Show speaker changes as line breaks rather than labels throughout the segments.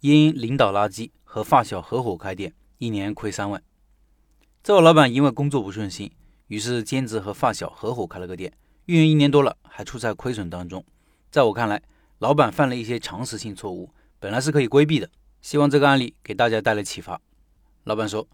因领导垃圾和发小合伙开店，一年亏三万。这位老板因为工作不顺心，于是兼职和发小合伙开了个店，运营一年多了，还处在亏损当中。在我看来，老板犯了一些常识性错误，本来是可以规避的。希望这个案例给大家带来启发。老板说，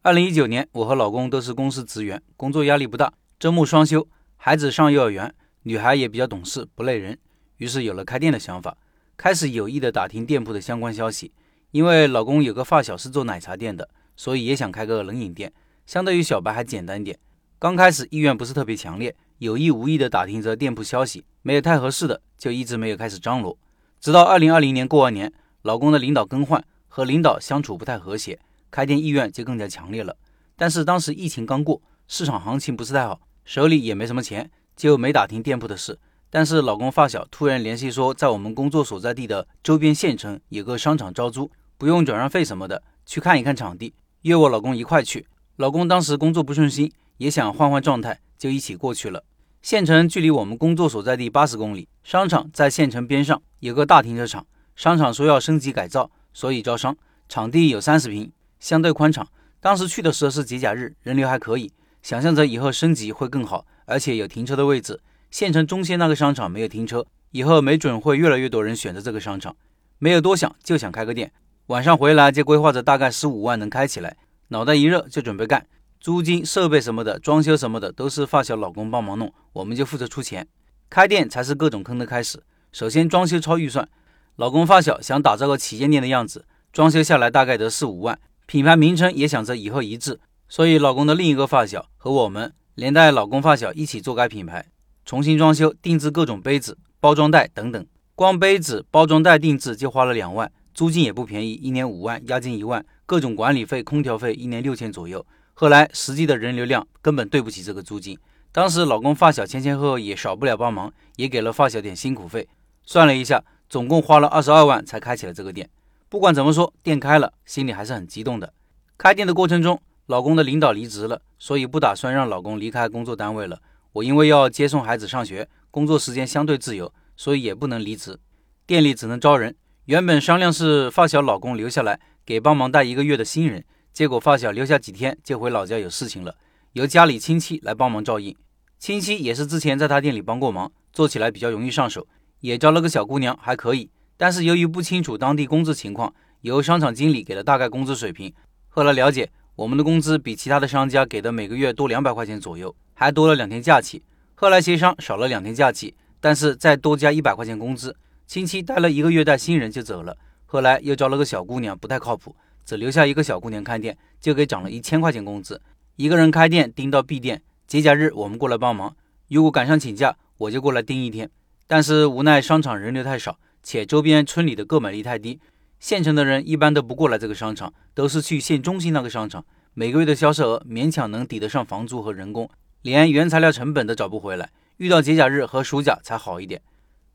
二零一九年，我和老公都是公司职员，工作压力不大，周末双休，孩子上幼儿园，女孩也比较懂事，不累人，于是有了开店的想法。开始有意的打听店铺的相关消息，因为老公有个发小是做奶茶店的，所以也想开个冷饮店，相对于小白还简单点。刚开始意愿不是特别强烈，有意无意的打听着店铺消息，没有太合适的，就一直没有开始张罗。直到二零二零年过完年，老公的领导更换，和领导相处不太和谐，开店意愿就更加强烈了。但是当时疫情刚过，市场行情不是太好，手里也没什么钱，就没打听店铺的事。但是老公发小突然联系说，在我们工作所在地的周边县城有个商场招租，不用转让费什么的，去看一看场地，约我老公一块去。老公当时工作不顺心，也想换换状态，就一起过去了。县城距离我们工作所在地八十公里，商场在县城边上有个大停车场。商场说要升级改造，所以招商。场地有三十平，相对宽敞。当时去的时候是节假日，人流还可以。想象着以后升级会更好，而且有停车的位置。县城中心那个商场没有停车，以后没准会越来越多人选择这个商场。没有多想，就想开个店。晚上回来就规划着大概十五万能开起来，脑袋一热就准备干。租金、设备什么的，装修什么的都是发小老公帮忙弄，我们就负责出钱。开店才是各种坑的开始。首先装修超预算，老公发小想打造个旗舰店的样子，装修下来大概得四五万。品牌名称也想着以后一致，所以老公的另一个发小和我们连带老公发小一起做该品牌。重新装修、定制各种杯子、包装袋等等，光杯子、包装袋定制就花了两万，租金也不便宜，一年五万，押金一万，各种管理费、空调费一年六千左右。后来实际的人流量根本对不起这个租金。当时老公发小前前后后也少不了帮忙，也给了发小点辛苦费。算了一下，总共花了二十二万才开起了这个店。不管怎么说，店开了，心里还是很激动的。开店的过程中，老公的领导离职了，所以不打算让老公离开工作单位了。我因为要接送孩子上学，工作时间相对自由，所以也不能离职。店里只能招人。原本商量是发小老公留下来给帮忙带一个月的新人，结果发小留下几天就回老家有事情了，由家里亲戚来帮忙照应。亲戚也是之前在他店里帮过忙，做起来比较容易上手，也招了个小姑娘，还可以。但是由于不清楚当地工资情况，由商场经理给了大概工资水平。后来了解，我们的工资比其他的商家给的每个月多两百块钱左右。还多了两天假期，后来协商少了两天假期，但是再多加一百块钱工资。亲戚待了一个月带新人就走了，后来又招了个小姑娘，不太靠谱，只留下一个小姑娘看店，就给涨了一千块钱工资。一个人开店盯到闭店，节假日我们过来帮忙，如果赶上请假，我就过来盯一天。但是无奈商场人流太少，且周边村里的购买力太低，县城的人一般都不过来这个商场，都是去县中心那个商场，每个月的销售额勉强能抵得上房租和人工。连原材料成本都找不回来，遇到节假日和暑假才好一点。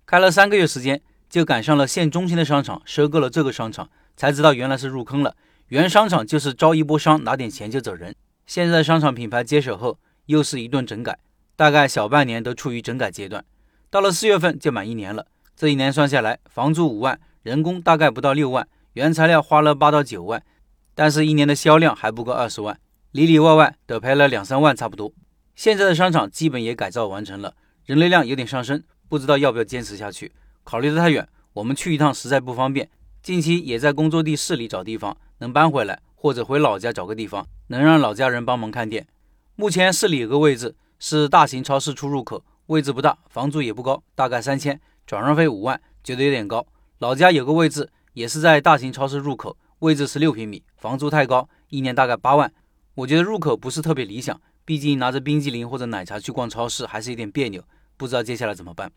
开了三个月时间，就赶上了县中心的商场收购了这个商场，才知道原来是入坑了。原商场就是招一波商，拿点钱就走人。现在商场品牌接手后，又是一顿整改，大概小半年都处于整改阶段。到了四月份就满一年了，这一年算下来，房租五万，人工大概不到六万，原材料花了八到九万，但是一年的销量还不够二十万，里里外外得赔了两三万差不多。现在的商场基本也改造完成了，人流量有点上升，不知道要不要坚持下去。考虑的太远，我们去一趟实在不方便。近期也在工作地市里找地方，能搬回来或者回老家找个地方，能让老家人帮忙看店。目前市里有个位置是大型超市出入口，位置不大，房租也不高，大概三千，转让费五万，觉得有点高。老家有个位置也是在大型超市入口，位置十六平米，房租太高，一年大概八万，我觉得入口不是特别理想。毕竟拿着冰激凌或者奶茶去逛超市还是有点别扭，不知道接下来怎么办。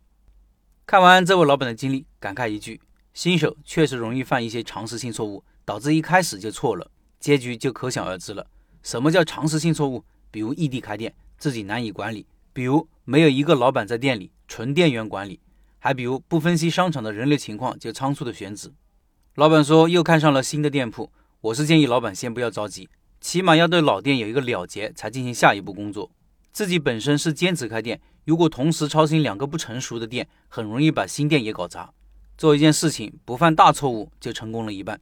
看完这位老板的经历，感慨一句：新手确实容易犯一些常识性错误，导致一开始就错了，结局就可想而知了。什么叫常识性错误？比如异地开店，自己难以管理；比如没有一个老板在店里，纯店员管理；还比如不分析商场的人流情况就仓促的选址。老板说又看上了新的店铺，我是建议老板先不要着急。起码要对老店有一个了结，才进行下一步工作。自己本身是兼职开店，如果同时操心两个不成熟的店，很容易把新店也搞砸。做一件事情不犯大错误就成功了一半。